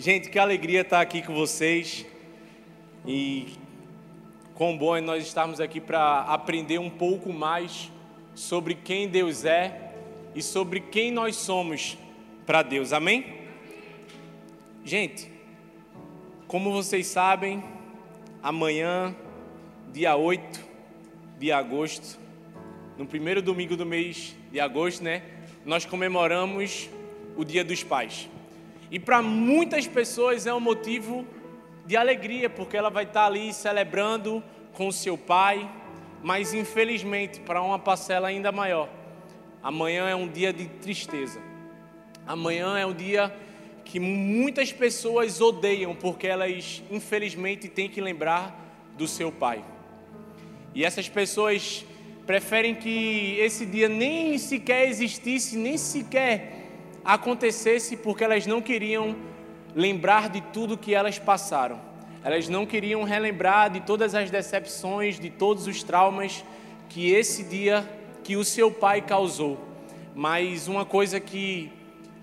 Gente, que alegria estar aqui com vocês. E quão bom é nós estarmos aqui para aprender um pouco mais sobre quem Deus é e sobre quem nós somos para Deus. Amém? Gente, como vocês sabem, amanhã, dia 8 de agosto, no primeiro domingo do mês de agosto, né? Nós comemoramos o Dia dos Pais. E para muitas pessoas é um motivo de alegria, porque ela vai estar ali celebrando com seu pai, mas infelizmente, para uma parcela ainda maior, amanhã é um dia de tristeza. Amanhã é um dia que muitas pessoas odeiam, porque elas infelizmente têm que lembrar do seu pai. E essas pessoas preferem que esse dia nem sequer existisse, nem sequer acontecesse porque elas não queriam lembrar de tudo que elas passaram. Elas não queriam relembrar de todas as decepções, de todos os traumas que esse dia que o seu pai causou. Mas uma coisa que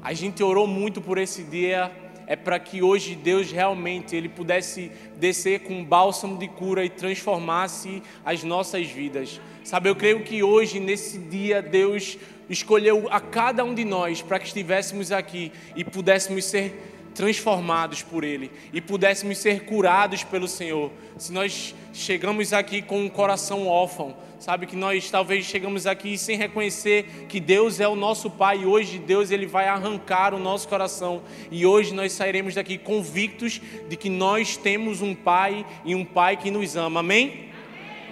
a gente orou muito por esse dia é para que hoje Deus realmente ele pudesse descer com um bálsamo de cura e transformasse as nossas vidas. Sabe, eu creio que hoje nesse dia Deus escolheu a cada um de nós para que estivéssemos aqui e pudéssemos ser transformados por Ele e pudéssemos ser curados pelo Senhor. Se nós chegamos aqui com um coração órfão, sabe que nós talvez chegamos aqui sem reconhecer que Deus é o nosso Pai e hoje Deus ele vai arrancar o nosso coração e hoje nós sairemos daqui convictos de que nós temos um Pai e um Pai que nos ama. Amém? Amém.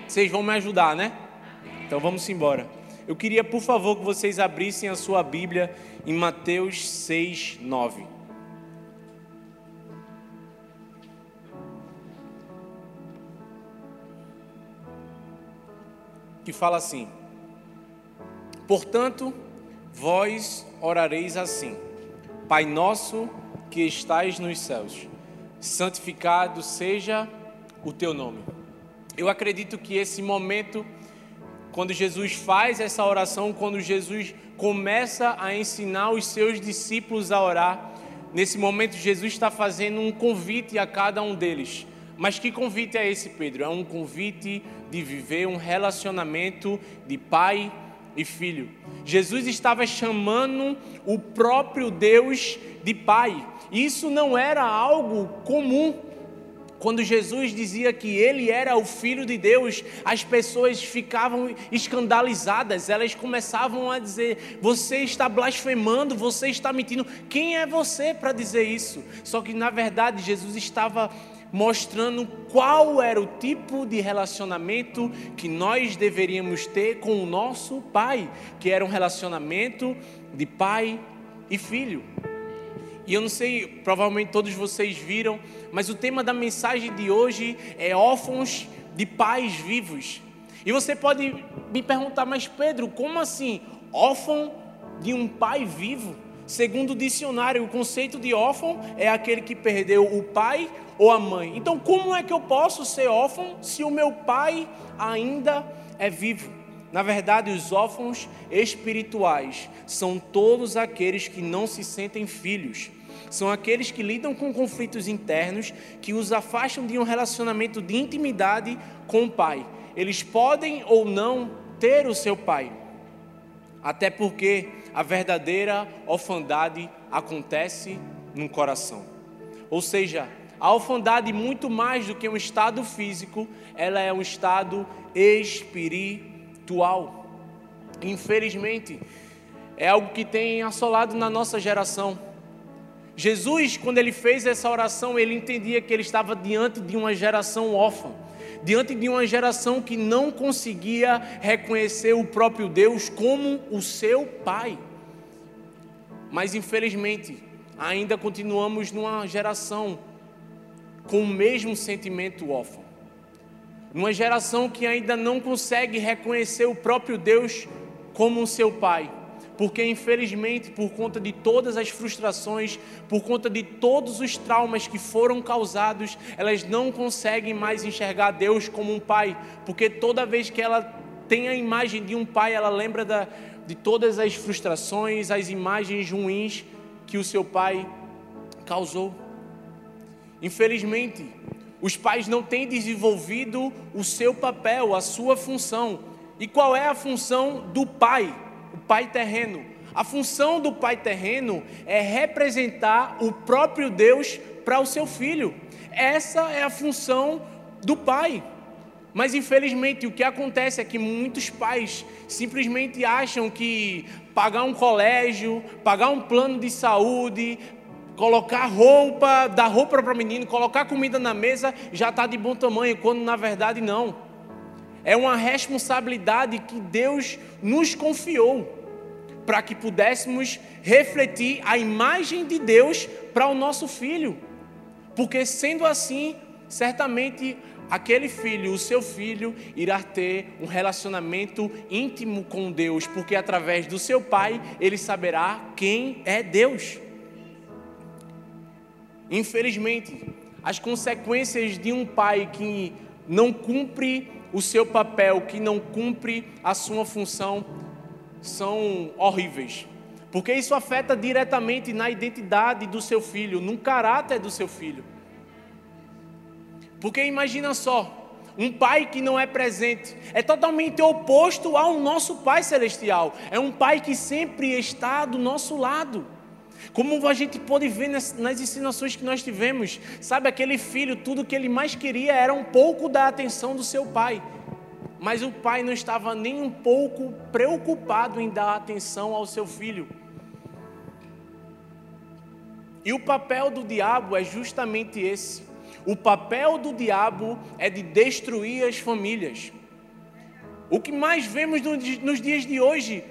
Vocês vão me ajudar, né? Amém. Então vamos embora. Eu queria, por favor, que vocês abrissem a sua Bíblia em Mateus 6, 9. Que fala assim: Portanto, vós orareis assim: Pai nosso que estais nos céus, santificado seja o teu nome. Eu acredito que esse momento quando Jesus faz essa oração, quando Jesus começa a ensinar os seus discípulos a orar, nesse momento Jesus está fazendo um convite a cada um deles. Mas que convite é esse, Pedro? É um convite de viver um relacionamento de pai e filho. Jesus estava chamando o próprio Deus de pai. Isso não era algo comum quando Jesus dizia que ele era o filho de Deus, as pessoas ficavam escandalizadas, elas começavam a dizer: Você está blasfemando, você está mentindo. Quem é você para dizer isso? Só que na verdade Jesus estava mostrando qual era o tipo de relacionamento que nós deveríamos ter com o nosso pai, que era um relacionamento de pai e filho. E eu não sei, provavelmente todos vocês viram, mas o tema da mensagem de hoje é órfãos de pais vivos. E você pode me perguntar, mas Pedro, como assim? Órfão de um pai vivo? Segundo o dicionário, o conceito de órfão é aquele que perdeu o pai ou a mãe. Então, como é que eu posso ser órfão se o meu pai ainda é vivo? Na verdade, os órfãos espirituais são todos aqueles que não se sentem filhos. São aqueles que lidam com conflitos internos que os afastam de um relacionamento de intimidade com o pai. Eles podem ou não ter o seu pai, até porque a verdadeira orfandade acontece no coração. Ou seja, a orfandade, muito mais do que um estado físico, ela é um estado espiritual atual. Infelizmente, é algo que tem assolado na nossa geração. Jesus, quando ele fez essa oração, ele entendia que ele estava diante de uma geração órfã, diante de uma geração que não conseguia reconhecer o próprio Deus como o seu Pai. Mas infelizmente, ainda continuamos numa geração com o mesmo sentimento órfão numa geração que ainda não consegue reconhecer o próprio Deus como seu Pai. Porque, infelizmente, por conta de todas as frustrações, por conta de todos os traumas que foram causados, elas não conseguem mais enxergar Deus como um pai. Porque toda vez que ela tem a imagem de um pai, ela lembra da, de todas as frustrações, as imagens ruins que o seu pai causou. Infelizmente, os pais não têm desenvolvido o seu papel, a sua função. E qual é a função do pai, o pai terreno? A função do pai terreno é representar o próprio Deus para o seu filho. Essa é a função do pai. Mas infelizmente o que acontece é que muitos pais simplesmente acham que pagar um colégio, pagar um plano de saúde, colocar roupa, dar roupa para o menino, colocar comida na mesa já está de bom tamanho, quando na verdade não. É uma responsabilidade que Deus nos confiou para que pudéssemos refletir a imagem de Deus para o nosso filho. Porque sendo assim, certamente aquele filho, o seu filho, irá ter um relacionamento íntimo com Deus, porque através do seu pai ele saberá quem é Deus. Infelizmente, as consequências de um pai que não cumpre o seu papel, que não cumpre a sua função, são horríveis. Porque isso afeta diretamente na identidade do seu filho, no caráter do seu filho. Porque imagina só, um pai que não é presente é totalmente oposto ao nosso Pai Celestial. É um pai que sempre está do nosso lado. Como a gente pode ver nas, nas ensinações que nós tivemos, sabe, aquele filho, tudo que ele mais queria era um pouco da atenção do seu pai. Mas o pai não estava nem um pouco preocupado em dar atenção ao seu filho. E o papel do diabo é justamente esse. O papel do diabo é de destruir as famílias. O que mais vemos nos dias de hoje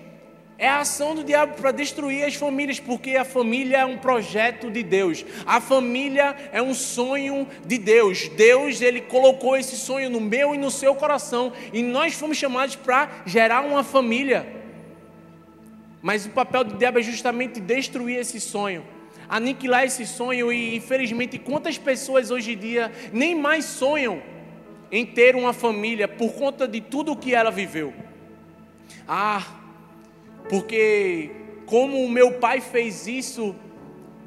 é a ação do diabo para destruir as famílias, porque a família é um projeto de Deus. A família é um sonho de Deus. Deus, ele colocou esse sonho no meu e no seu coração, e nós fomos chamados para gerar uma família. Mas o papel do diabo é justamente destruir esse sonho, aniquilar esse sonho e infelizmente quantas pessoas hoje em dia nem mais sonham em ter uma família por conta de tudo o que ela viveu. Ah, porque como o meu pai fez isso,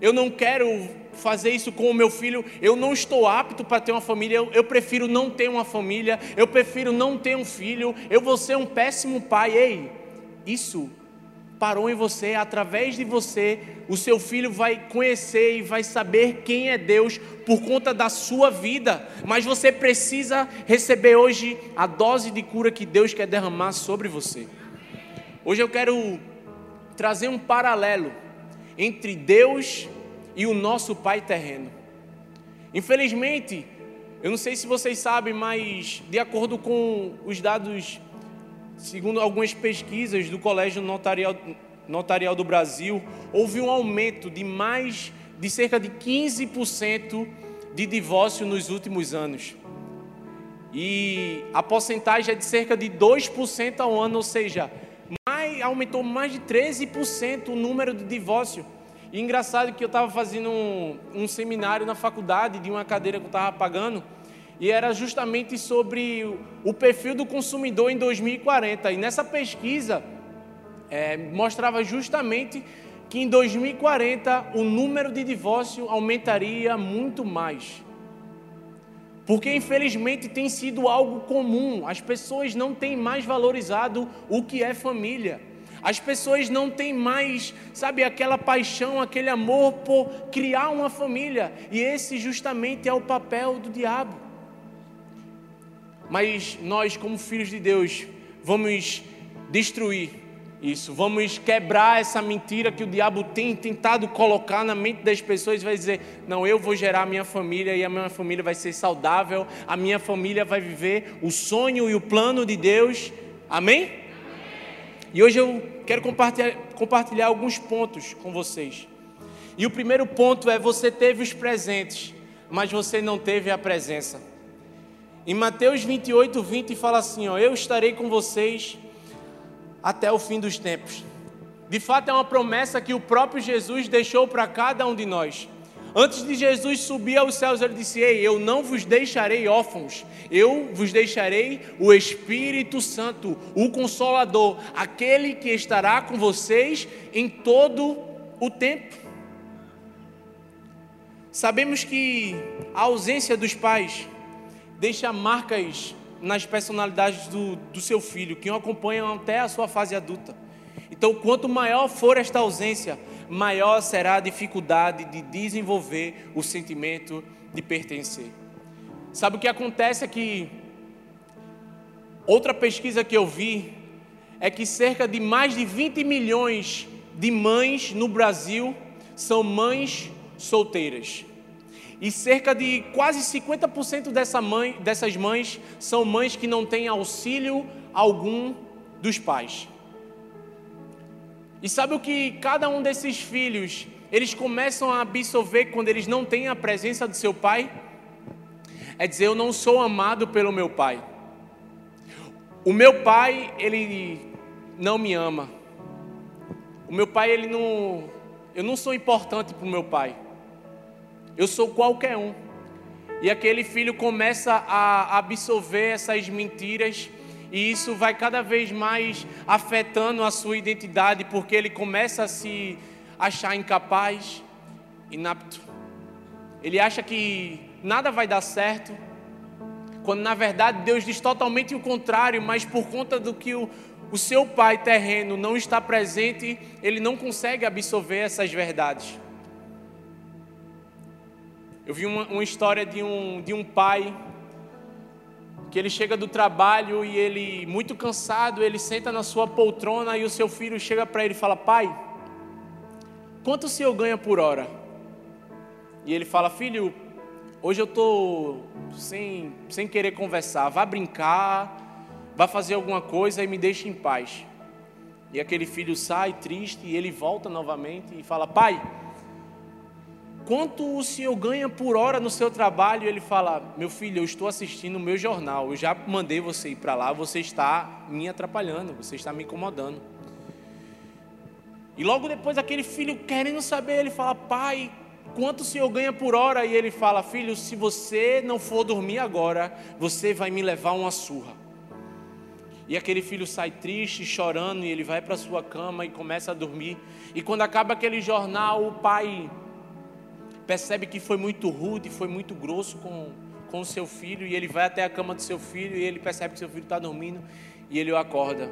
eu não quero fazer isso com o meu filho, eu não estou apto para ter uma família, eu, eu, prefiro não ter uma família, eu prefiro não ter um filho, eu vou ser um péssimo pai. Ei, isso parou em você, através de você, o seu filho vai conhecer e vai saber quem é Deus por conta da sua vida, mas você precisa receber hoje a dose de cura que Deus quer derramar sobre você. Hoje eu quero trazer um paralelo entre Deus e o nosso Pai terreno. Infelizmente, eu não sei se vocês sabem, mas de acordo com os dados, segundo algumas pesquisas do Colégio Notarial, Notarial do Brasil, houve um aumento de mais de cerca de 15% de divórcio nos últimos anos. E a porcentagem é de cerca de 2% ao ano, ou seja, mais, aumentou mais de 13% o número de divórcio. E engraçado que eu estava fazendo um, um, seminário na faculdade de uma cadeira que eu estava pagando, e era justamente sobre o, o, perfil do consumidor em 2040. E nessa pesquisa é, mostrava justamente que em 2040 o número de divórcio aumentaria muito mais. Porque infelizmente tem sido algo comum, as pessoas não têm mais valorizado o que é família. As pessoas não têm mais, sabe, aquela paixão, aquele amor por criar uma família. E esse justamente é o papel do diabo. Mas nós, como filhos de Deus, vamos destruir isso. Vamos quebrar essa mentira que o diabo tem tentado colocar na mente das pessoas. Vai dizer: não, eu vou gerar a minha família e a minha família vai ser saudável. A minha família vai viver o sonho e o plano de Deus. Amém? Amém. E hoje eu quero compartilhar, compartilhar alguns pontos com vocês. E o primeiro ponto é: você teve os presentes, mas você não teve a presença. Em Mateus 28, 20 fala assim: ó, Eu estarei com vocês até o fim dos tempos. De fato, é uma promessa que o próprio Jesus deixou para cada um de nós. Antes de Jesus subir aos céus, ele disse: Ei, eu não vos deixarei órfãos, eu vos deixarei o Espírito Santo, o Consolador, aquele que estará com vocês em todo o tempo. Sabemos que a ausência dos pais deixa marcas nas personalidades do, do seu filho, que o acompanham até a sua fase adulta. Então, quanto maior for esta ausência, maior será a dificuldade de desenvolver o sentimento de pertencer. Sabe o que acontece é que outra pesquisa que eu vi é que cerca de mais de 20 milhões de mães no Brasil são mães solteiras. E cerca de quase 50% dessa mãe, dessas mães são mães que não têm auxílio algum dos pais. E sabe o que cada um desses filhos, eles começam a absorver quando eles não têm a presença do seu pai? É dizer, eu não sou amado pelo meu pai. O meu pai, ele não me ama. O meu pai, ele não. Eu não sou importante para o meu pai. Eu sou qualquer um. E aquele filho começa a absorver essas mentiras e isso vai cada vez mais afetando a sua identidade, porque ele começa a se achar incapaz, inapto. Ele acha que nada vai dar certo, quando na verdade Deus diz totalmente o contrário, mas por conta do que o, o seu pai terreno não está presente, ele não consegue absorver essas verdades. Eu vi uma, uma história de um, de um pai que ele chega do trabalho e ele, muito cansado, ele senta na sua poltrona e o seu filho chega para ele e fala: Pai, quanto o senhor ganha por hora? E ele fala: Filho, hoje eu estou sem, sem querer conversar, vá brincar, vá fazer alguma coisa e me deixe em paz. E aquele filho sai triste e ele volta novamente e fala: Pai, quanto o senhor ganha por hora no seu trabalho? Ele fala: Meu filho, eu estou assistindo o meu jornal, eu já mandei você ir para lá, você está me atrapalhando, você está me incomodando. E logo depois, aquele filho querendo saber, ele fala: Pai, quanto o senhor ganha por hora? E ele fala: Filho, se você não for dormir agora, você vai me levar uma surra. E aquele filho sai triste, chorando, e ele vai para sua cama e começa a dormir. E quando acaba aquele jornal, o pai percebe que foi muito rude, foi muito grosso com, com o seu filho, e ele vai até a cama do seu filho, e ele percebe que seu filho está dormindo, e ele o acorda.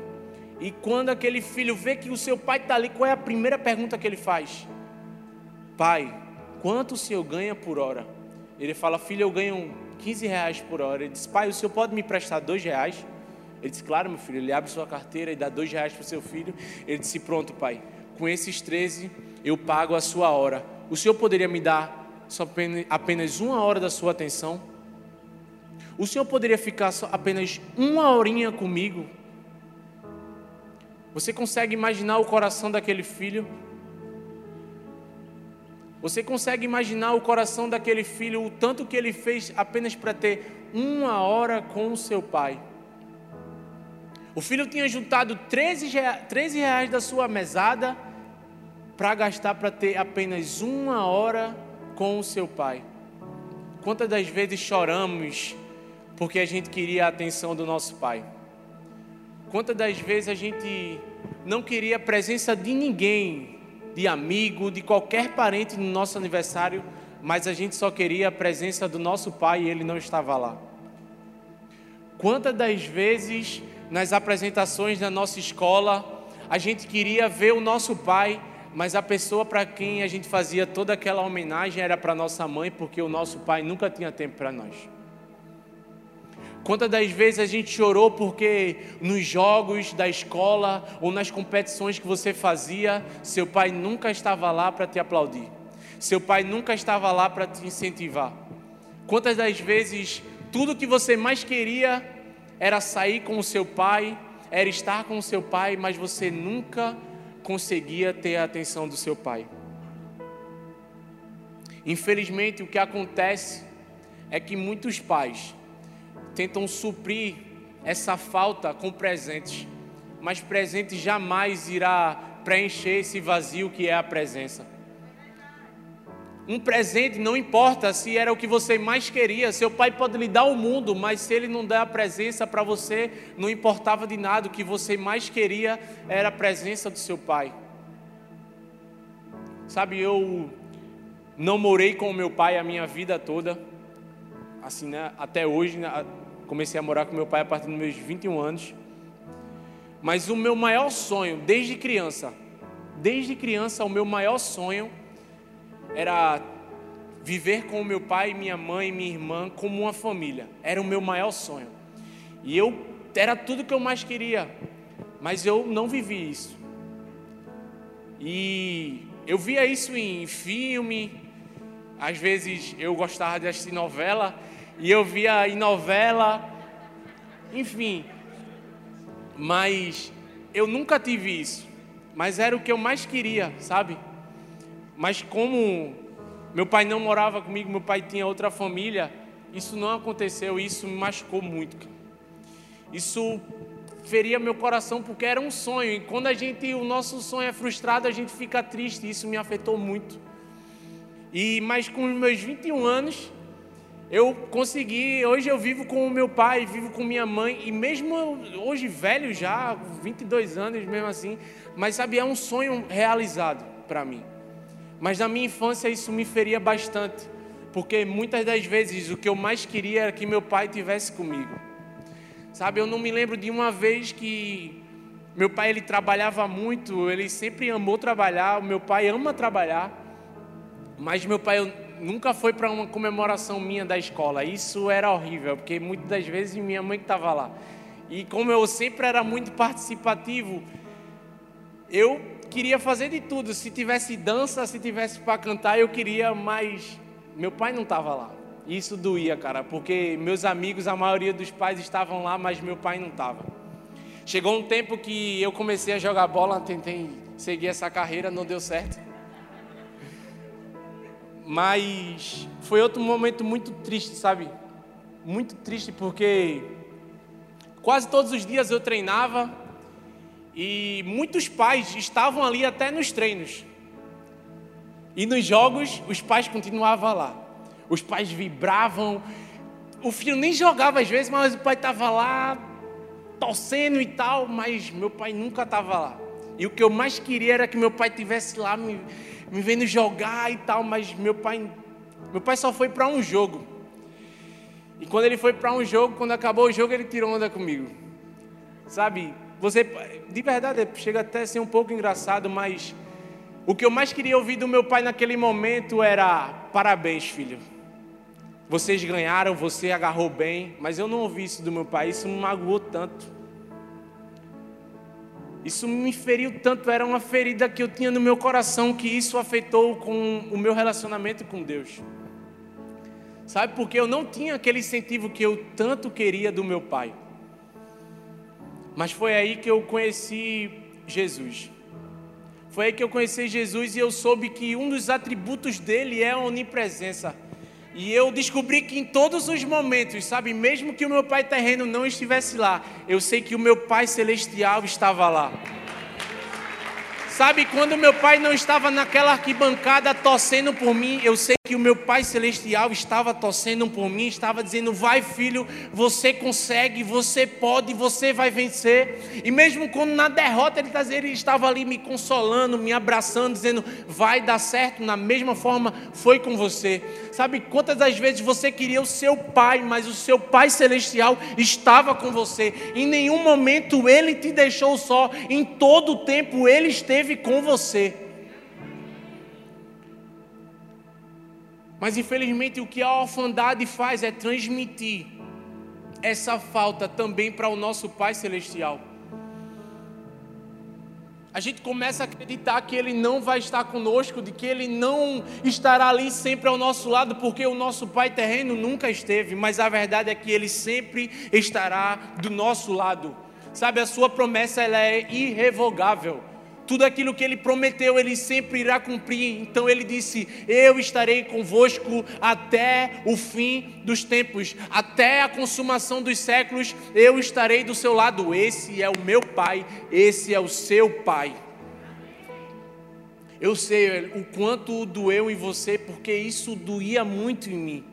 E quando aquele filho vê que o seu pai está ali, qual é a primeira pergunta que ele faz? Pai, quanto o senhor ganha por hora? Ele fala, filho, eu ganho 15 reais por hora. Ele diz, pai, o senhor pode me prestar dois reais? Ele diz, claro, meu filho. Ele abre sua carteira e dá dois reais para o seu filho. Ele disse, pronto, pai, com esses 13 eu pago a sua hora o Senhor poderia me dar apenas uma hora da sua atenção? O Senhor poderia ficar apenas uma horinha comigo? Você consegue imaginar o coração daquele filho? Você consegue imaginar o coração daquele filho, o tanto que ele fez apenas para ter uma hora com o seu pai? O filho tinha juntado 13 reais da sua mesada para gastar para ter apenas uma hora com o seu pai. Quantas das vezes choramos porque a gente queria a atenção do nosso pai? Quantas das vezes a gente não queria a presença de ninguém, de amigo, de qualquer parente no nosso aniversário, mas a gente só queria a presença do nosso pai e ele não estava lá? Quantas das vezes nas apresentações da nossa escola a gente queria ver o nosso pai mas a pessoa para quem a gente fazia toda aquela homenagem era para nossa mãe, porque o nosso pai nunca tinha tempo para nós. Quantas das vezes a gente chorou porque nos jogos da escola ou nas competições que você fazia, seu pai nunca estava lá para te aplaudir, seu pai nunca estava lá para te incentivar. Quantas das vezes tudo que você mais queria era sair com o seu pai, era estar com o seu pai, mas você nunca conseguia ter a atenção do seu pai. Infelizmente, o que acontece é que muitos pais tentam suprir essa falta com presentes, mas presente jamais irá preencher esse vazio que é a presença. Um presente não importa se era o que você mais queria. Seu pai pode lhe dar o mundo, mas se ele não der a presença para você, não importava de nada. O que você mais queria era a presença do seu pai. Sabe, eu Não morei com o meu pai a minha vida toda. Assim, né? Até hoje, né? comecei a morar com meu pai a partir dos meus 21 anos. Mas o meu maior sonho, desde criança, desde criança, o meu maior sonho era viver com o meu pai, minha mãe, minha irmã como uma família. Era o meu maior sonho. E eu era tudo que eu mais queria, mas eu não vivi isso. E eu via isso em filme, às vezes eu gostava de assistir novela e eu via em novela, enfim. Mas eu nunca tive isso. Mas era o que eu mais queria, sabe? Mas como meu pai não morava comigo, meu pai tinha outra família, isso não aconteceu, isso me machucou muito. Isso feria meu coração porque era um sonho. E quando a gente, o nosso sonho é frustrado, a gente fica triste. Isso me afetou muito. E mas com os meus 21 anos, eu consegui, hoje eu vivo com o meu pai, vivo com minha mãe e mesmo hoje velho já, 22 anos mesmo assim, mas sabe, é um sonho realizado para mim. Mas na minha infância isso me feria bastante, porque muitas das vezes o que eu mais queria era que meu pai tivesse comigo. Sabe, eu não me lembro de uma vez que meu pai ele trabalhava muito, ele sempre amou trabalhar, o meu pai ama trabalhar, mas meu pai nunca foi para uma comemoração minha da escola. Isso era horrível, porque muitas das vezes minha mãe que estava lá. E como eu sempre era muito participativo, eu queria fazer de tudo. Se tivesse dança, se tivesse para cantar, eu queria, mas meu pai não estava lá. Isso doía, cara, porque meus amigos, a maioria dos pais estavam lá, mas meu pai não estava. Chegou um tempo que eu comecei a jogar bola, tentei seguir essa carreira, não deu certo. Mas foi outro momento muito triste, sabe? Muito triste porque quase todos os dias eu treinava e muitos pais estavam ali até nos treinos. E nos jogos, os pais continuavam lá. Os pais vibravam. O filho nem jogava às vezes, mas o pai estava lá torcendo e tal, mas meu pai nunca estava lá. E o que eu mais queria era que meu pai tivesse lá me, me vendo jogar e tal, mas meu pai, meu pai só foi para um jogo. E quando ele foi para um jogo, quando acabou o jogo, ele tirou onda comigo. Sabe? Você, de verdade, chega até a ser um pouco engraçado, mas o que eu mais queria ouvir do meu pai naquele momento era: parabéns, filho. Vocês ganharam, você agarrou bem, mas eu não ouvi isso do meu pai, isso me magoou tanto. Isso me feriu tanto, era uma ferida que eu tinha no meu coração que isso afetou com o meu relacionamento com Deus. Sabe, porque eu não tinha aquele incentivo que eu tanto queria do meu pai. Mas foi aí que eu conheci Jesus. Foi aí que eu conheci Jesus e eu soube que um dos atributos dele é a onipresença. E eu descobri que em todos os momentos, sabe, mesmo que o meu pai terreno não estivesse lá, eu sei que o meu pai celestial estava lá. Sabe, quando meu pai não estava naquela arquibancada torcendo por mim, eu sei que o meu pai celestial estava torcendo por mim, estava dizendo: vai filho, você consegue, você pode, você vai vencer. E mesmo quando na derrota ele, ele estava ali me consolando, me abraçando, dizendo: vai dar certo. Na mesma forma foi com você. Sabe quantas das vezes você queria o seu pai, mas o seu pai celestial estava com você. Em nenhum momento ele te deixou só, em todo o tempo ele esteve com você. Mas infelizmente o que a orfandade faz é transmitir essa falta também para o nosso Pai Celestial a gente começa a acreditar que Ele não vai estar conosco, de que Ele não estará ali sempre ao nosso lado, porque o nosso Pai terreno nunca esteve, mas a verdade é que Ele sempre estará do nosso lado. Sabe, a Sua promessa ela é irrevogável. Tudo aquilo que ele prometeu, ele sempre irá cumprir. Então ele disse: Eu estarei convosco até o fim dos tempos, até a consumação dos séculos, eu estarei do seu lado. Esse é o meu Pai, esse é o seu Pai. Eu sei o quanto doeu em você, porque isso doía muito em mim.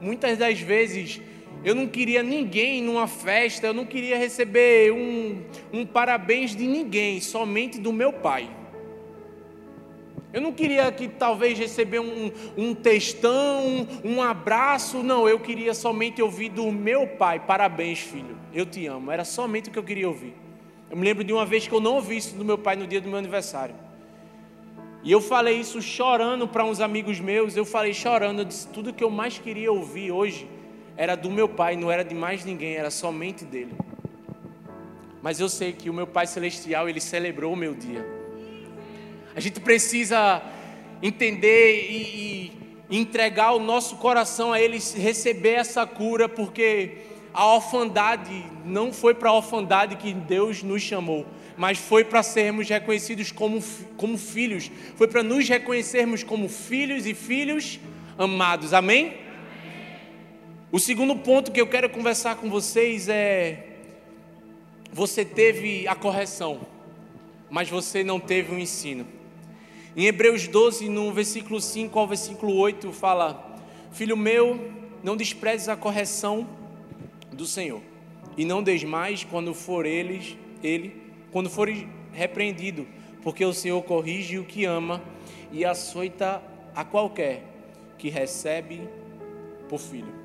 Muitas das vezes eu não queria ninguém numa festa, eu não queria receber um, um parabéns de ninguém, somente do meu pai. Eu não queria que talvez receber um, um textão, um, um abraço, não, eu queria somente ouvir do meu pai, parabéns filho, eu te amo, era somente o que eu queria ouvir. Eu me lembro de uma vez que eu não ouvi isso do meu pai no dia do meu aniversário. E eu falei isso chorando para uns amigos meus, eu falei chorando, eu disse, tudo que eu mais queria ouvir hoje era do meu pai, não era de mais ninguém, era somente dele. Mas eu sei que o meu Pai Celestial, ele celebrou o meu dia. A gente precisa entender e, e entregar o nosso coração a Ele receber essa cura, porque a orfandade não foi para a orfandade que Deus nos chamou, mas foi para sermos reconhecidos como, como filhos, foi para nos reconhecermos como filhos e filhos amados, amém? O segundo ponto que eu quero conversar com vocês é: você teve a correção, mas você não teve o ensino. Em Hebreus 12, no versículo 5 ao versículo 8, fala: Filho meu, não desprezes a correção do Senhor, e não desmais quando for eles, ele, quando for repreendido, porque o Senhor corrige o que ama e açoita a qualquer que recebe por filho.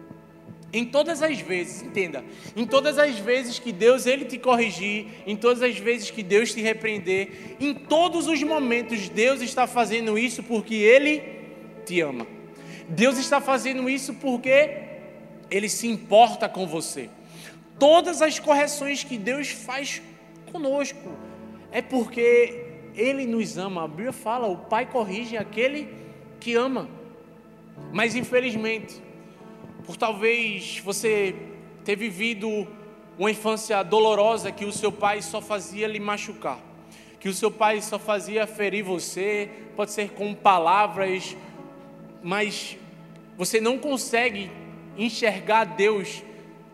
Em todas as vezes, entenda, em todas as vezes que Deus ele te corrigir, em todas as vezes que Deus te repreender, em todos os momentos Deus está fazendo isso porque ele te ama. Deus está fazendo isso porque ele se importa com você. Todas as correções que Deus faz conosco é porque ele nos ama. A Bíblia fala: o Pai corrige aquele que ama. Mas infelizmente, por talvez você ter vivido uma infância dolorosa que o seu pai só fazia lhe machucar, que o seu pai só fazia ferir você, pode ser com palavras, mas você não consegue enxergar Deus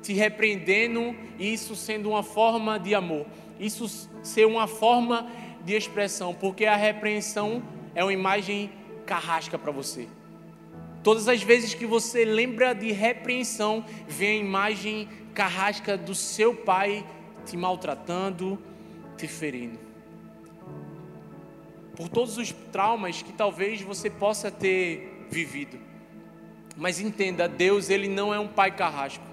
te repreendendo e isso sendo uma forma de amor, isso ser uma forma de expressão, porque a repreensão é uma imagem carrasca para você. Todas as vezes que você lembra de repreensão, vem a imagem carrasca do seu pai te maltratando, te ferindo. Por todos os traumas que talvez você possa ter vivido. Mas entenda, Deus ele não é um pai carrasco.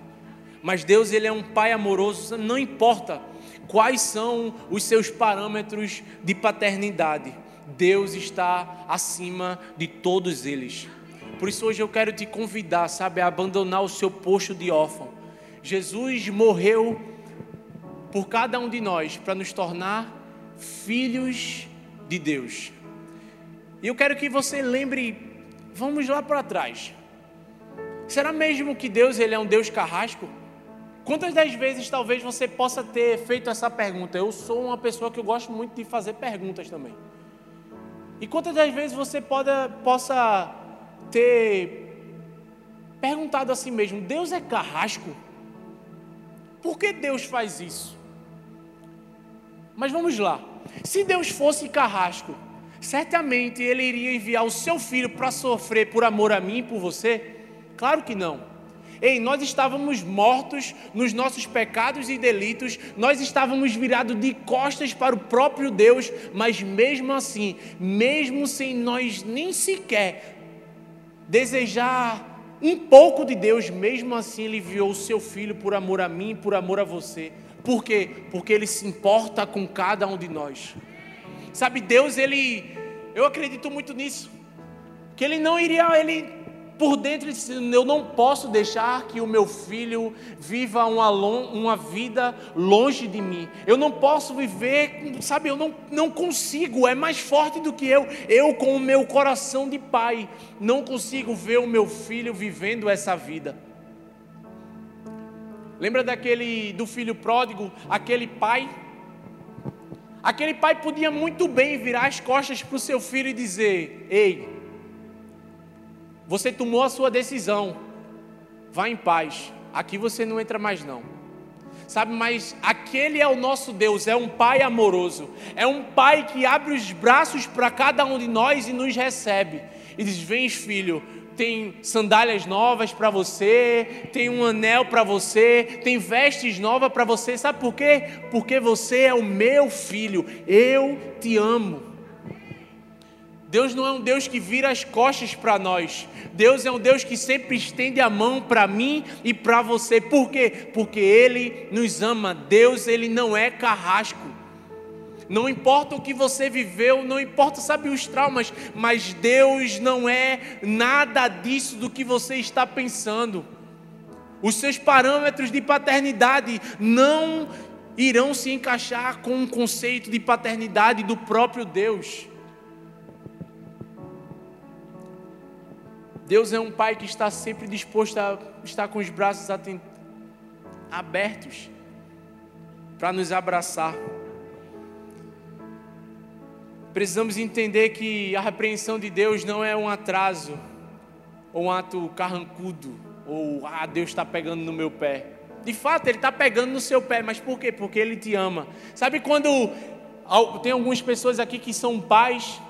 Mas Deus ele é um pai amoroso, não importa quais são os seus parâmetros de paternidade. Deus está acima de todos eles. Por isso hoje eu quero te convidar, sabe, a abandonar o seu posto de órfão. Jesus morreu por cada um de nós para nos tornar filhos de Deus. E eu quero que você lembre, vamos lá para trás. Será mesmo que Deus ele é um Deus carrasco? Quantas das vezes talvez você possa ter feito essa pergunta? Eu sou uma pessoa que eu gosto muito de fazer perguntas também. E quantas das vezes você pode, possa ter perguntado a si mesmo: Deus é carrasco? Por que Deus faz isso? Mas vamos lá. Se Deus fosse carrasco, certamente Ele iria enviar o seu filho para sofrer por amor a mim e por você? Claro que não. Ei, nós estávamos mortos nos nossos pecados e delitos, nós estávamos virados de costas para o próprio Deus, mas mesmo assim, mesmo sem nós nem sequer desejar um pouco de Deus, mesmo assim Ele enviou o seu Filho por amor a mim, por amor a você. Por quê? Porque Ele se importa com cada um de nós. Sabe, Deus, Ele, eu acredito muito nisso, que Ele não iria, Ele por dentro eu não posso deixar que o meu filho viva uma, uma vida longe de mim. Eu não posso viver, sabe, eu não, não consigo, é mais forte do que eu. Eu, com o meu coração de pai, não consigo ver o meu filho vivendo essa vida. Lembra daquele do filho pródigo, aquele pai? Aquele pai podia muito bem virar as costas para o seu filho e dizer: Ei, você tomou a sua decisão. Vá em paz. Aqui você não entra mais não. Sabe, mas aquele é o nosso Deus, é um pai amoroso, é um pai que abre os braços para cada um de nós e nos recebe. E diz: "Vem, filho, tem sandálias novas para você, tem um anel para você, tem vestes novas para você. Sabe por quê? Porque você é o meu filho. Eu te amo. Deus não é um Deus que vira as costas para nós. Deus é um Deus que sempre estende a mão para mim e para você. Por quê? Porque Ele nos ama. Deus, Ele não é carrasco. Não importa o que você viveu, não importa, sabe, os traumas, mas Deus não é nada disso do que você está pensando. Os seus parâmetros de paternidade não irão se encaixar com o conceito de paternidade do próprio Deus. Deus é um pai que está sempre disposto a estar com os braços abertos para nos abraçar. Precisamos entender que a repreensão de Deus não é um atraso, ou um ato carrancudo, ou ah, Deus está pegando no meu pé. De fato, Ele está pegando no seu pé, mas por quê? Porque Ele te ama. Sabe quando tem algumas pessoas aqui que são pais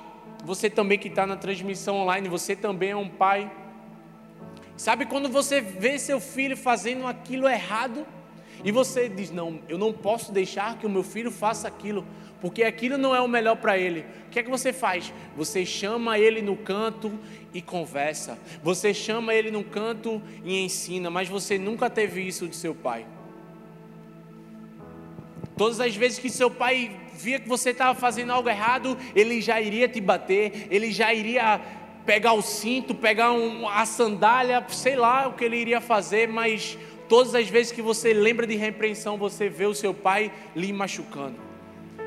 você também que está na transmissão online, você também é um pai. Sabe quando você vê seu filho fazendo aquilo errado e você diz: Não, eu não posso deixar que o meu filho faça aquilo, porque aquilo não é o melhor para ele. O que é que você faz? Você chama ele no canto e conversa. Você chama ele no canto e ensina, mas você nunca teve isso de seu pai. Todas as vezes que seu pai via que você estava fazendo algo errado, ele já iria te bater, ele já iria pegar o cinto, pegar um, a sandália, sei lá o que ele iria fazer, mas todas as vezes que você lembra de repreensão, você vê o seu pai lhe machucando.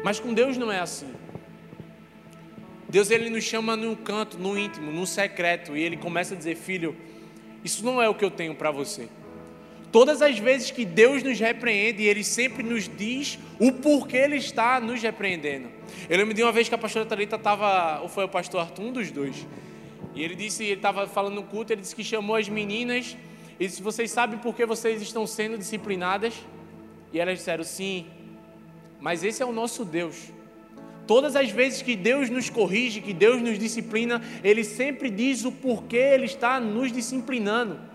Mas com Deus não é assim. Deus ele nos chama num canto, no íntimo, no secreto, e ele começa a dizer: "Filho, isso não é o que eu tenho para você. Todas as vezes que Deus nos repreende, Ele sempre nos diz o porquê Ele está nos repreendendo. Eu lembro de uma vez que a pastora Thalita estava, ou foi o pastor Arthur, um dos dois, e ele disse, ele estava falando no culto, ele disse que chamou as meninas e disse: Vocês sabem por que vocês estão sendo disciplinadas? E elas disseram: Sim, mas esse é o nosso Deus. Todas as vezes que Deus nos corrige, que Deus nos disciplina, Ele sempre diz o porquê Ele está nos disciplinando.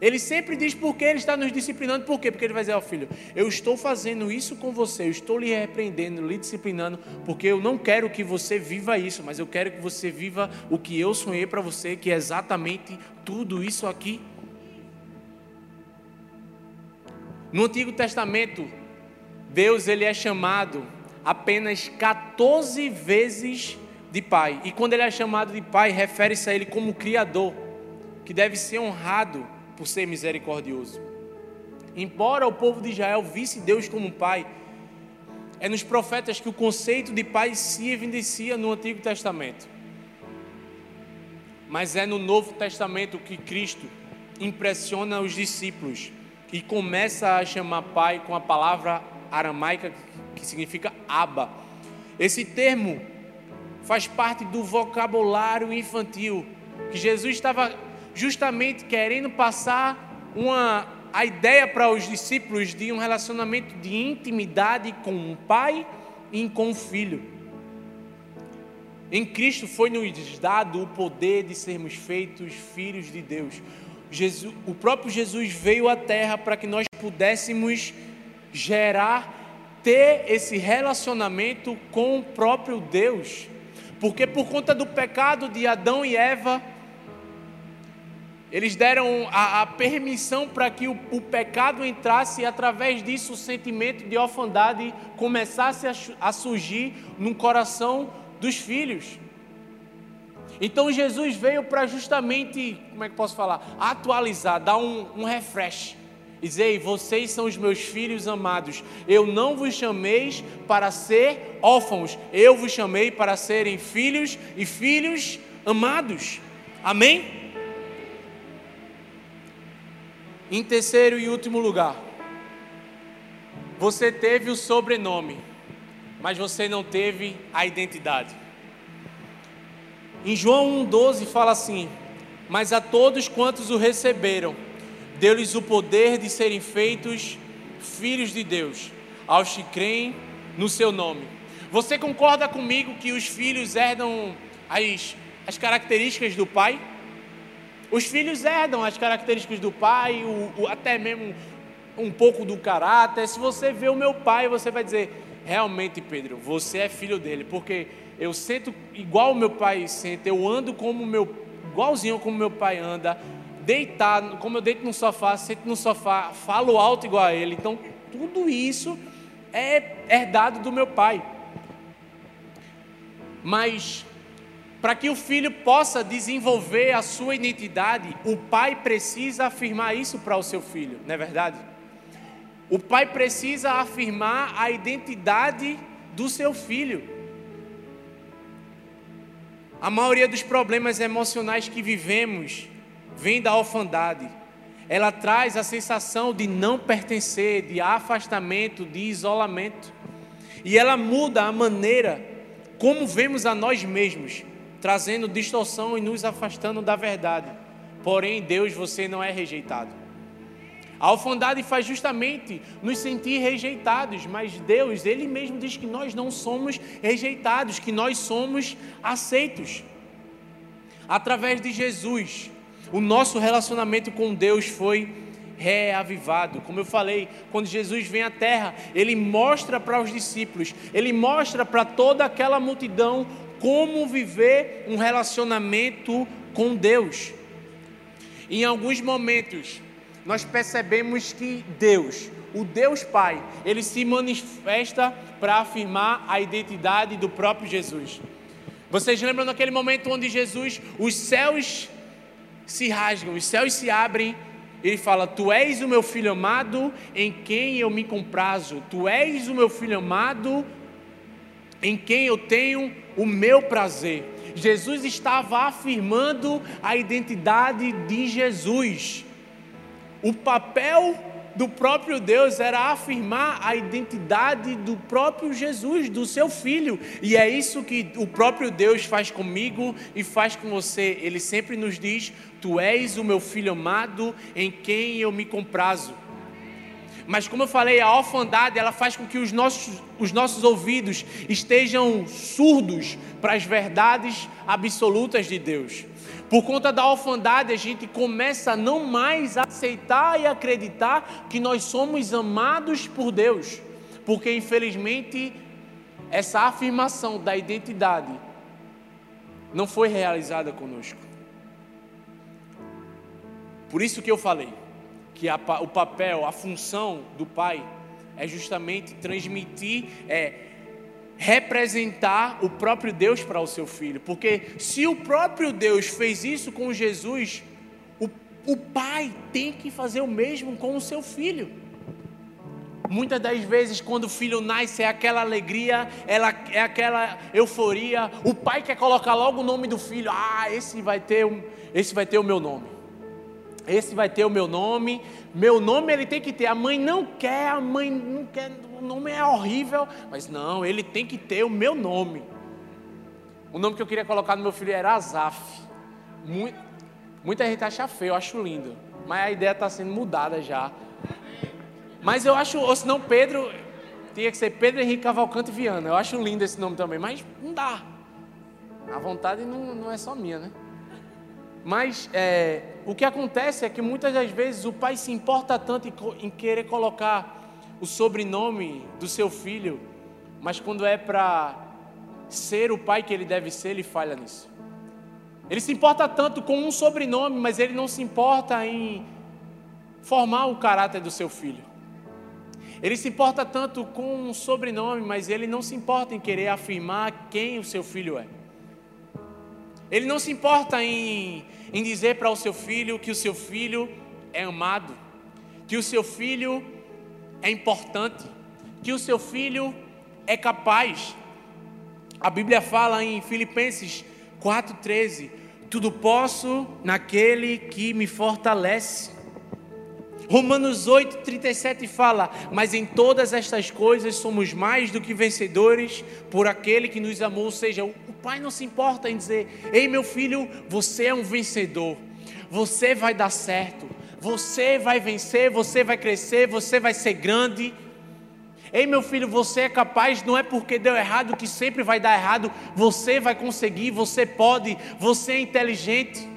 Ele sempre diz por que ele está nos disciplinando. Por quê? Porque ele vai dizer ao filho: Eu estou fazendo isso com você, eu estou lhe repreendendo, lhe disciplinando, porque eu não quero que você viva isso, mas eu quero que você viva o que eu sonhei para você, que é exatamente tudo isso aqui. No Antigo Testamento, Deus ele é chamado apenas 14 vezes de pai. E quando ele é chamado de pai, refere-se a ele como criador, que deve ser honrado por ser misericordioso. Embora o povo de Israel visse Deus como pai, é nos profetas que o conceito de pai se evidencia no Antigo Testamento. Mas é no Novo Testamento que Cristo impressiona os discípulos e começa a chamar pai com a palavra aramaica que significa aba. Esse termo faz parte do vocabulário infantil que Jesus estava justamente querendo passar uma, a ideia para os discípulos de um relacionamento de intimidade com um pai e com um filho. Em Cristo foi nos dado o poder de sermos feitos filhos de Deus. Jesus, o próprio Jesus veio à terra para que nós pudéssemos gerar, ter esse relacionamento com o próprio Deus. Porque por conta do pecado de Adão e Eva, eles deram a, a permissão para que o, o, pecado entrasse e, através disso, o sentimento de orfandade começasse a, a surgir no coração dos filhos. Então, Jesus veio para justamente, como é que posso falar? Atualizar, dar um, um refresh. Dizer, vocês são os meus filhos amados. Eu não vos chamei para ser órfãos, eu vos chamei para serem filhos e filhos amados. Amém? Em terceiro e último lugar, você teve o sobrenome, mas você não teve a identidade. Em João 1,12 fala assim: Mas a todos quantos o receberam, deu-lhes o poder de serem feitos filhos de Deus, aos que creem no seu nome. Você concorda comigo que os filhos herdam as, as características do pai? Os filhos herdam as características do pai, o, o, até mesmo um pouco do caráter. Se você vê o meu pai, você vai dizer: realmente, Pedro, você é filho dele, porque eu sento igual o meu pai senta, eu ando como meu, igualzinho como meu pai anda, deitado, como eu deito no sofá, sento no sofá, falo alto igual a ele. Então, tudo isso é herdado do meu pai. Mas para que o filho possa desenvolver a sua identidade, o pai precisa afirmar isso para o seu filho, não é verdade? O pai precisa afirmar a identidade do seu filho. A maioria dos problemas emocionais que vivemos vem da orfandade. Ela traz a sensação de não pertencer, de afastamento, de isolamento. E ela muda a maneira como vemos a nós mesmos, trazendo distorção e nos afastando da verdade. Porém, Deus, você não é rejeitado. A orfandade faz justamente nos sentir rejeitados, mas Deus, Ele mesmo diz que nós não somos rejeitados, que nós somos aceitos. Através de Jesus, o nosso relacionamento com Deus foi reavivado. Como eu falei, quando Jesus vem à terra, ele mostra para os discípulos, ele mostra para toda aquela multidão como viver um relacionamento com Deus. Em alguns momentos, nós percebemos que Deus, o Deus Pai, ele se manifesta para afirmar a identidade do próprio Jesus. Vocês lembram daquele momento onde Jesus, os céus se rasgam, os céus se abrem ele fala: Tu és o meu filho amado em quem eu me comprazo. Tu és o meu filho amado em quem eu tenho o meu prazer. Jesus estava afirmando a identidade de Jesus. O papel do próprio Deus era afirmar a identidade do próprio Jesus, do seu filho. E é isso que o próprio Deus faz comigo e faz com você. Ele sempre nos diz: Tu és o meu filho amado em quem eu me comprazo. Mas como eu falei, a orfandade ela faz com que os nossos, os nossos ouvidos estejam surdos para as verdades absolutas de Deus. Por conta da orfandade, a gente começa a não mais aceitar e acreditar que nós somos amados por Deus, porque infelizmente essa afirmação da identidade não foi realizada conosco. Por isso que eu falei que a, o papel, a função do pai é justamente transmitir, é representar o próprio Deus para o seu filho. Porque se o próprio Deus fez isso com Jesus, o, o pai tem que fazer o mesmo com o seu filho. Muitas das vezes, quando o filho nasce, é aquela alegria, ela, é aquela euforia. O pai quer colocar logo o nome do filho. Ah, esse vai ter, esse vai ter o meu nome. Esse vai ter o meu nome. Meu nome ele tem que ter. A mãe não quer, a mãe não quer. O nome é horrível, mas não, ele tem que ter o meu nome. O nome que eu queria colocar no meu filho era Azaf. Muito, muita gente acha feio, eu acho lindo. Mas a ideia está sendo mudada já. Mas eu acho, ou senão Pedro, tinha que ser Pedro Henrique Cavalcante Viana. Eu acho lindo esse nome também, mas não dá. A vontade não, não é só minha, né? Mas é, o que acontece é que muitas das vezes o pai se importa tanto em, em querer colocar o sobrenome do seu filho, mas quando é para ser o pai que ele deve ser, ele falha nisso. Ele se importa tanto com um sobrenome, mas ele não se importa em formar o caráter do seu filho. Ele se importa tanto com um sobrenome, mas ele não se importa em querer afirmar quem o seu filho é. Ele não se importa em, em dizer para o seu filho que o seu filho é amado, que o seu filho é importante, que o seu filho é capaz. A Bíblia fala em Filipenses 4,13: Tudo posso naquele que me fortalece. Romanos 8, 37 fala: Mas em todas estas coisas somos mais do que vencedores por aquele que nos amou. Ou seja, o pai não se importa em dizer: Ei, meu filho, você é um vencedor, você vai dar certo, você vai vencer, você vai crescer, você vai ser grande. Ei, meu filho, você é capaz, não é porque deu errado que sempre vai dar errado, você vai conseguir, você pode, você é inteligente.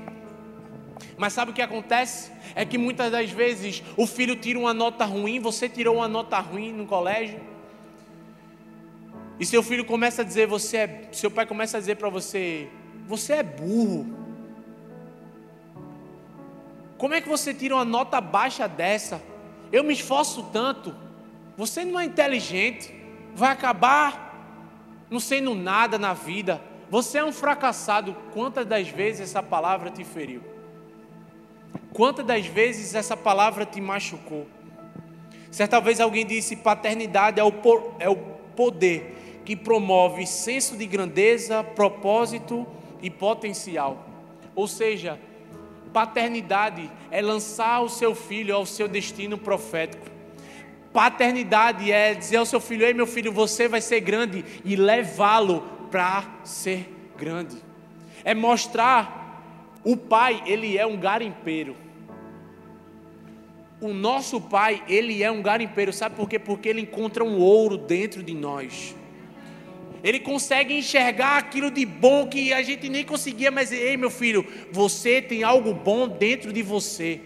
Mas sabe o que acontece? É que muitas das vezes o filho tira uma nota ruim, você tirou uma nota ruim no colégio. E seu filho começa a dizer, você é, seu pai começa a dizer para você, você é burro. Como é que você tira uma nota baixa dessa? Eu me esforço tanto. Você não é inteligente. Vai acabar não sendo nada na vida. Você é um fracassado. Quantas das vezes essa palavra te feriu? Quantas das vezes essa palavra te machucou? Certa vez alguém disse: paternidade é o, é o poder que promove senso de grandeza, propósito e potencial. Ou seja, paternidade é lançar o seu filho ao seu destino profético. Paternidade é dizer ao seu filho: Ei, meu filho, você vai ser grande e levá-lo para ser grande. É mostrar o pai, ele é um garimpeiro. O nosso pai, ele é um garimpeiro, sabe por quê? Porque ele encontra um ouro dentro de nós. Ele consegue enxergar aquilo de bom que a gente nem conseguia, mas ei, meu filho, você tem algo bom dentro de você.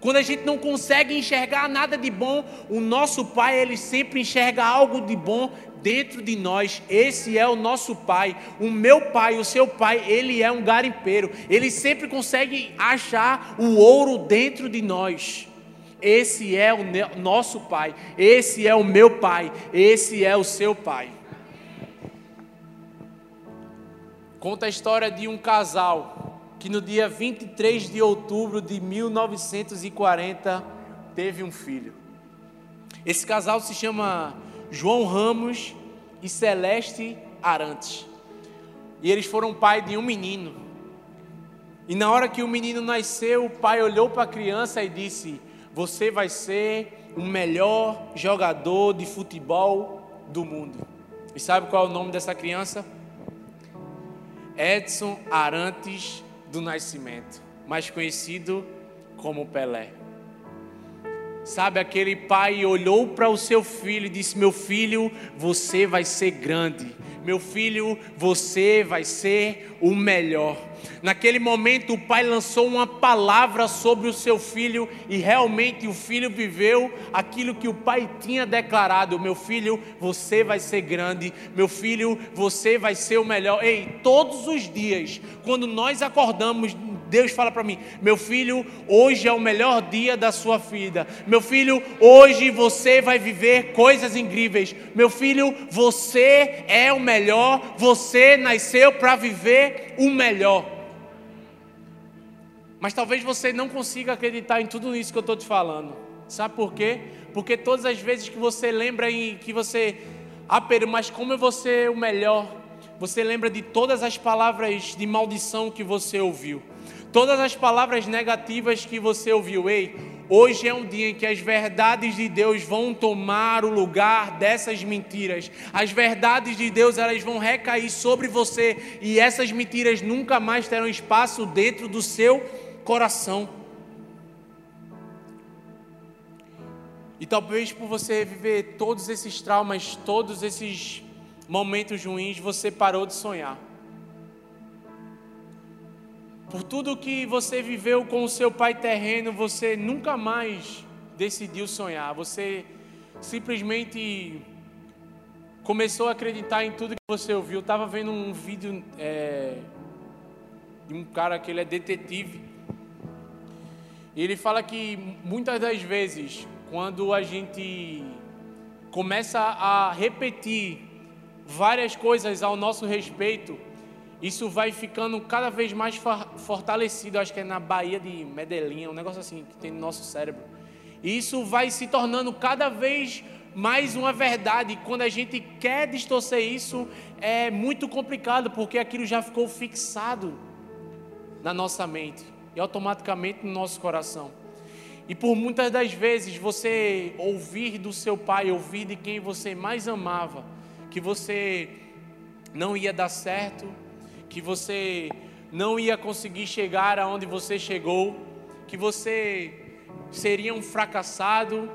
Quando a gente não consegue enxergar nada de bom, o nosso pai, ele sempre enxerga algo de bom dentro de nós. Esse é o nosso pai. O meu pai, o seu pai, ele é um garimpeiro. Ele sempre consegue achar o ouro dentro de nós. Esse é o nosso pai. Esse é o meu pai. Esse é o seu pai. Conta a história de um casal que no dia 23 de outubro de 1940 teve um filho. Esse casal se chama João Ramos e Celeste Arantes. E eles foram pai de um menino. E na hora que o menino nasceu, o pai olhou para a criança e disse: Você vai ser o melhor jogador de futebol do mundo. E sabe qual é o nome dessa criança? Edson Arantes do Nascimento, mais conhecido como Pelé. Sabe, aquele pai olhou para o seu filho e disse: Meu filho, você vai ser grande. Meu filho, você vai ser o melhor. Naquele momento, o pai lançou uma palavra sobre o seu filho e realmente o filho viveu aquilo que o pai tinha declarado: Meu filho, você vai ser grande. Meu filho, você vai ser o melhor. Ei, todos os dias, quando nós acordamos Deus fala para mim: meu filho, hoje é o melhor dia da sua vida. Meu filho, hoje você vai viver coisas incríveis. Meu filho, você é o melhor. Você nasceu para viver o melhor. Mas talvez você não consiga acreditar em tudo isso que eu estou te falando. Sabe por quê? Porque todas as vezes que você lembra em que você, ah, Pedro, mas como eu vou ser o melhor? Você lembra de todas as palavras de maldição que você ouviu Todas as palavras negativas que você ouviu, ei, hoje é um dia em que as verdades de Deus vão tomar o lugar dessas mentiras. As verdades de Deus, elas vão recair sobre você e essas mentiras nunca mais terão espaço dentro do seu coração. E talvez por você viver todos esses traumas, todos esses momentos ruins, você parou de sonhar. Por tudo que você viveu com o seu pai terreno, você nunca mais decidiu sonhar. Você simplesmente começou a acreditar em tudo que você ouviu. Eu estava vendo um vídeo é, de um cara que ele é detetive. E ele fala que muitas das vezes, quando a gente começa a repetir várias coisas ao nosso respeito, isso vai ficando cada vez mais fortalecido. Acho que é na Bahia de Medellín, um negócio assim que tem no nosso cérebro. E isso vai se tornando cada vez mais uma verdade. Quando a gente quer distorcer isso, é muito complicado, porque aquilo já ficou fixado na nossa mente e automaticamente no nosso coração. E por muitas das vezes você ouvir do seu pai, ouvir de quem você mais amava, que você não ia dar certo, que você não ia conseguir chegar aonde você chegou, que você seria um fracassado.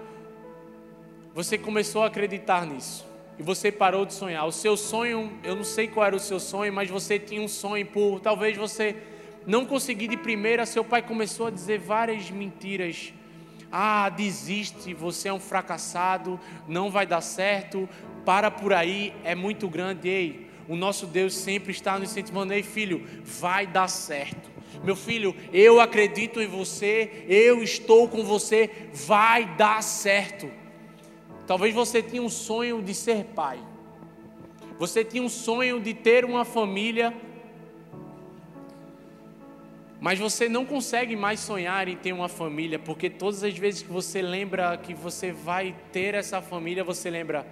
Você começou a acreditar nisso e você parou de sonhar. O seu sonho, eu não sei qual era o seu sonho, mas você tinha um sonho por talvez você não conseguir de primeira. Seu pai começou a dizer várias mentiras, ah, desiste, você é um fracassado, não vai dar certo, para por aí, é muito grande. Ei, o nosso Deus sempre está nos incentivando, ei filho, vai dar certo. Meu filho, eu acredito em você, eu estou com você, vai dar certo. Talvez você tinha um sonho de ser pai. Você tinha um sonho de ter uma família mas você não consegue mais sonhar em ter uma família, porque todas as vezes que você lembra que você vai ter essa família, você lembra,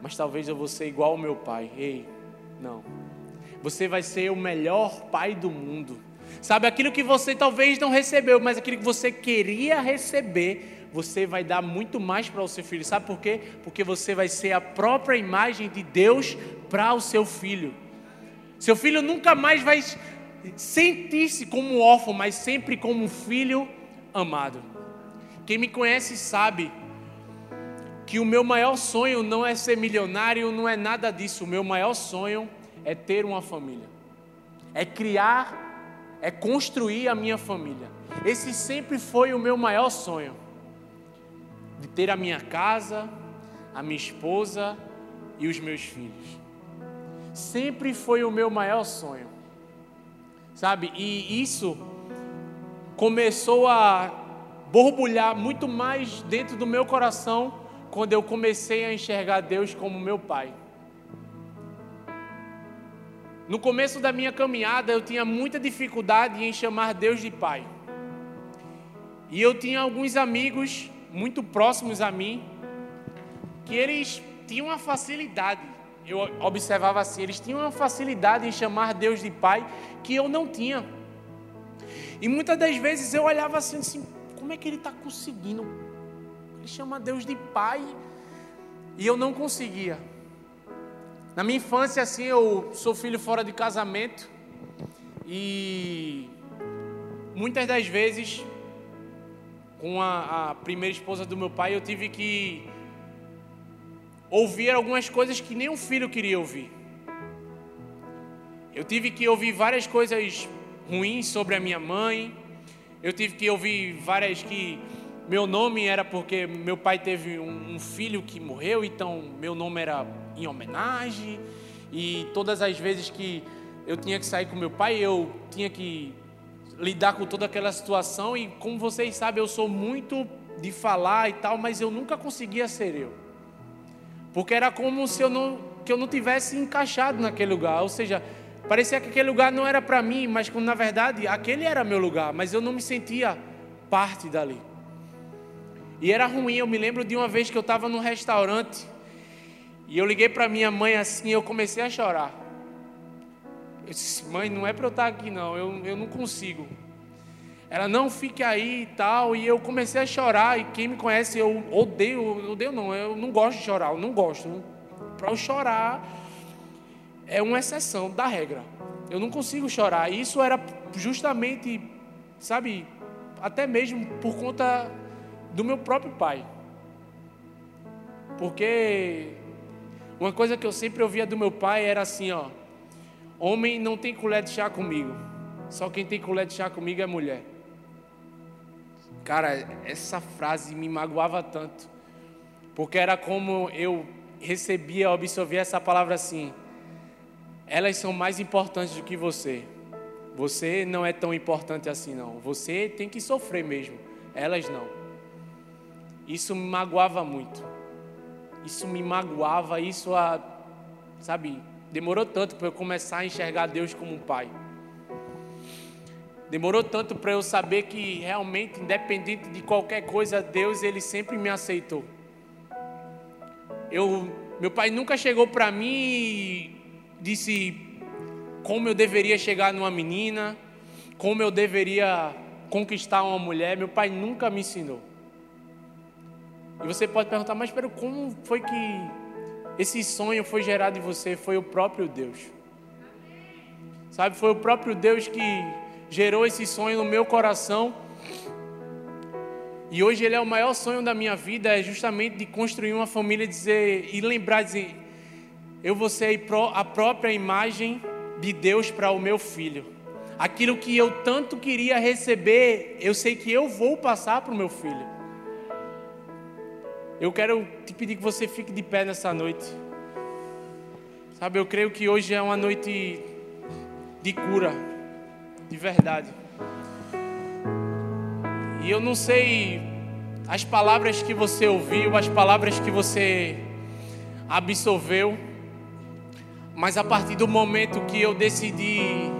mas talvez eu vou ser igual ao meu pai. Ei, não. Você vai ser o melhor pai do mundo. Sabe, aquilo que você talvez não recebeu, mas aquilo que você queria receber, você vai dar muito mais para o seu filho. Sabe por quê? Porque você vai ser a própria imagem de Deus para o seu filho. Seu filho nunca mais vai sentir-se como órfão, mas sempre como filho amado. Quem me conhece sabe que o meu maior sonho não é ser milionário, não é nada disso. O meu maior sonho é ter uma família, é criar, é construir a minha família. Esse sempre foi o meu maior sonho, de ter a minha casa, a minha esposa e os meus filhos. Sempre foi o meu maior sonho. Sabe? E isso começou a borbulhar muito mais dentro do meu coração quando eu comecei a enxergar Deus como meu Pai. No começo da minha caminhada, eu tinha muita dificuldade em chamar Deus de Pai. E eu tinha alguns amigos muito próximos a mim que eles tinham uma facilidade eu observava assim, eles tinham uma facilidade em chamar Deus de Pai que eu não tinha. E muitas das vezes eu olhava assim, assim como é que ele está conseguindo? Ele chama Deus de Pai e eu não conseguia. Na minha infância, assim, eu sou filho fora de casamento e muitas das vezes, com a, a primeira esposa do meu pai, eu tive que ouvir algumas coisas que nem um filho queria ouvir. Eu tive que ouvir várias coisas ruins sobre a minha mãe. Eu tive que ouvir várias que meu nome era porque meu pai teve um, filho que morreu, então meu nome era em homenagem. E todas as vezes que eu tinha que sair com meu pai, eu tinha que lidar com toda aquela situação. E como vocês sabem, eu sou muito de falar e tal, mas eu nunca conseguia ser eu. Porque era como se eu não, que eu não tivesse encaixado naquele lugar. Ou seja, parecia que aquele lugar não era para mim, mas quando na verdade aquele era meu lugar, mas eu não me sentia parte dali. E era ruim, eu me lembro de uma vez que eu estava num restaurante e eu liguei para minha mãe assim, eu comecei a chorar. Eu disse, mãe, não é para eu estar aqui não, eu, eu não consigo. Ela não fique aí e tal, e eu comecei a chorar. E quem me conhece, eu odeio, odeio não, eu não gosto de chorar, eu não gosto. Para eu chorar é uma exceção da regra. Eu não consigo chorar. E isso era justamente, sabe, até mesmo por conta do meu próprio pai. Porque uma coisa que eu sempre ouvia do meu pai era assim, ó: homem não tem colher de chá comigo. Só quem tem colher de chá comigo é mulher. Cara, essa frase me magoava tanto, porque era como eu recebia, absorvia essa palavra assim: elas são mais importantes do que você. Você não é tão importante assim, não. Você tem que sofrer mesmo, elas não. Isso me magoava muito. Isso me magoava, isso, a, sabe, demorou tanto para eu começar a enxergar Deus como um pai. Demorou tanto para eu saber que realmente, independente de qualquer coisa, Deus ele sempre me aceitou. Eu, meu pai nunca chegou para mim e disse como eu deveria chegar numa menina, como eu deveria conquistar uma mulher. Meu pai nunca me ensinou. E você pode perguntar, mas espera, como foi que esse sonho foi gerado em você? Foi o próprio Deus. Sabe, foi o próprio Deus que gerou esse sonho no meu coração. E hoje ele é o maior sonho da minha vida, é justamente de construir uma família dizer, e lembrar, dizer, eu vou ser a própria imagem de Deus para o meu filho. Aquilo que eu tanto queria receber, eu sei que eu vou passar para o meu filho. Eu quero te pedir que você fique de pé nessa noite. Sabe, eu creio que hoje é uma noite de cura, de verdade. E eu não sei as palavras que você ouviu, as palavras que você absolveu, mas a partir do momento que eu decidi,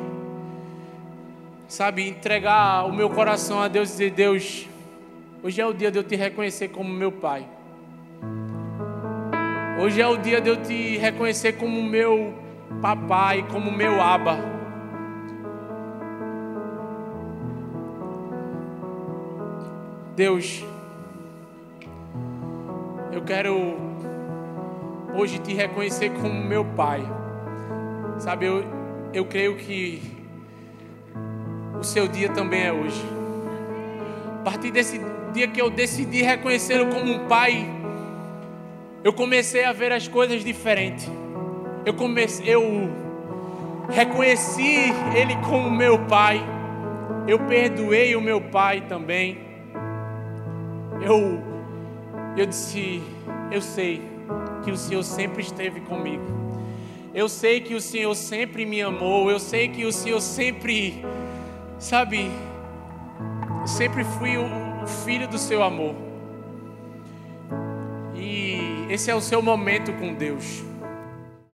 sabe, entregar o meu coração a Deus e dizer: Deus, hoje é o dia de eu te reconhecer como meu Pai. Hoje é o dia de eu te reconhecer como meu papai, como meu aba. Deus, eu quero hoje te reconhecer como meu pai. Sabe, eu, eu creio que o seu dia também é hoje. A partir desse dia que eu decidi reconhecê-lo como um pai, eu comecei a ver as coisas diferentes. Eu comecei, eu reconheci ele como meu pai. Eu perdoei o meu pai também. Eu eu disse, eu sei que o Senhor sempre esteve comigo. Eu sei que o Senhor sempre me amou. Eu sei que o Senhor sempre, sabe, sempre fui o filho do seu amor. E esse é o seu momento com Deus.